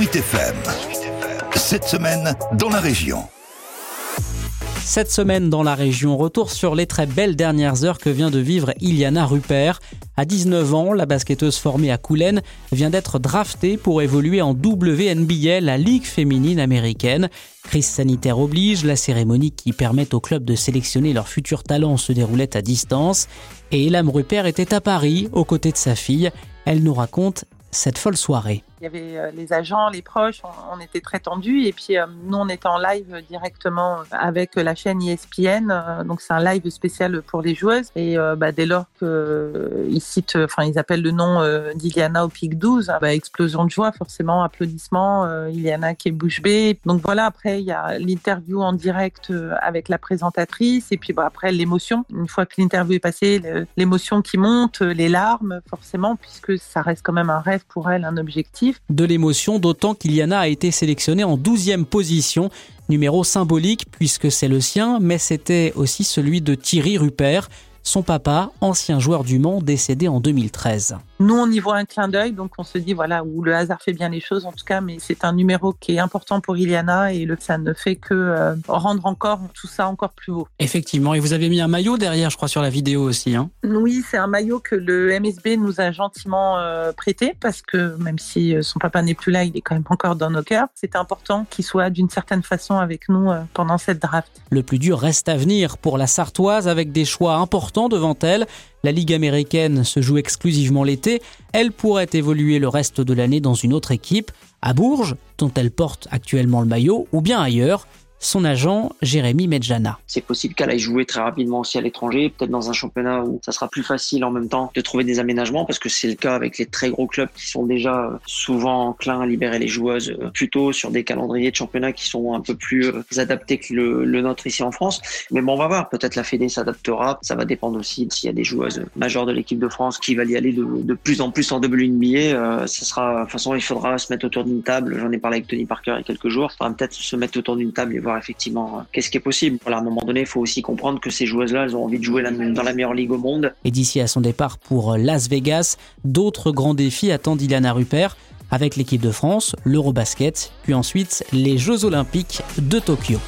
Sweet FM. Cette semaine, dans la région. Cette semaine dans la région, retour sur les très belles dernières heures que vient de vivre Iliana Rupert. À 19 ans, la basketteuse formée à Coulennes vient d'être draftée pour évoluer en WNBA, la Ligue féminine américaine. Crise sanitaire oblige, la cérémonie qui permet aux clubs de sélectionner leurs futurs talents se déroulait à distance. Et Elam Rupert était à Paris, aux côtés de sa fille. Elle nous raconte cette folle soirée. Il y avait euh, les agents, les proches, on, était très tendus. Et puis, euh, nous, on était en live directement avec la chaîne ESPN. Euh, donc, c'est un live spécial pour les joueuses. Et bah, dès lors qu'ils citent, enfin, ils appellent le nom d'Iliana au pic 12, bah, explosion de joie, forcément, applaudissements. Iliana qui est bouche bée. Donc, voilà, après, il y a l'interview en direct avec la présentatrice. Et puis, bah, après, l'émotion. Une fois que l'interview est passée, l'émotion qui monte, les larmes, forcément, puisque ça reste quand même un rêve pour elle, un objectif. De l'émotion, d'autant qu'Iliana a été sélectionnée en 12e position, numéro symbolique puisque c'est le sien, mais c'était aussi celui de Thierry Rupert, son papa, ancien joueur du Mans, décédé en 2013. Nous, on y voit un clin d'œil, donc on se dit, voilà, où le hasard fait bien les choses, en tout cas, mais c'est un numéro qui est important pour Iliana et le, ça ne fait que euh, rendre encore tout ça encore plus beau. Effectivement, et vous avez mis un maillot derrière, je crois, sur la vidéo aussi. Hein oui, c'est un maillot que le MSB nous a gentiment euh, prêté, parce que même si euh, son papa n'est plus là, il est quand même encore dans nos cœurs. C'est important qu'il soit d'une certaine façon avec nous pendant cette draft. Le plus dur reste à venir pour la Sartoise, avec des choix importants devant elle. La Ligue américaine se joue exclusivement l'été. Elle pourrait évoluer le reste de l'année dans une autre équipe, à Bourges, dont elle porte actuellement le maillot, ou bien ailleurs son agent Jérémy Medjana. C'est possible qu'elle aille jouer très rapidement aussi à l'étranger, peut-être dans un championnat où ça sera plus facile en même temps de trouver des aménagements parce que c'est le cas avec les très gros clubs qui sont déjà souvent enclins à libérer les joueuses euh, plutôt sur des calendriers de championnat qui sont un peu plus euh, adaptés que le, nôtre ici en France. Mais bon, on va voir, peut-être la Fédé s'adaptera, ça va dépendre aussi s'il y a des joueuses majeures de l'équipe de France qui veulent y aller de, plus en plus en WNBA. Euh, ça sera, de toute façon, il faudra se mettre autour d'une table. J'en ai parlé avec Tony Parker il y a quelques jours. Il faudra peut-être se mettre autour d'une table et voir effectivement euh, qu'est-ce qui est possible. à un moment donné, il faut aussi comprendre que ces joueuses-là, elles ont envie de jouer dans la meilleure ligue au monde. Et d'ici à son départ pour Las Vegas, d'autres grands défis attendent Ilana Rupert avec l'équipe de France, l'Eurobasket, puis ensuite les Jeux Olympiques de Tokyo.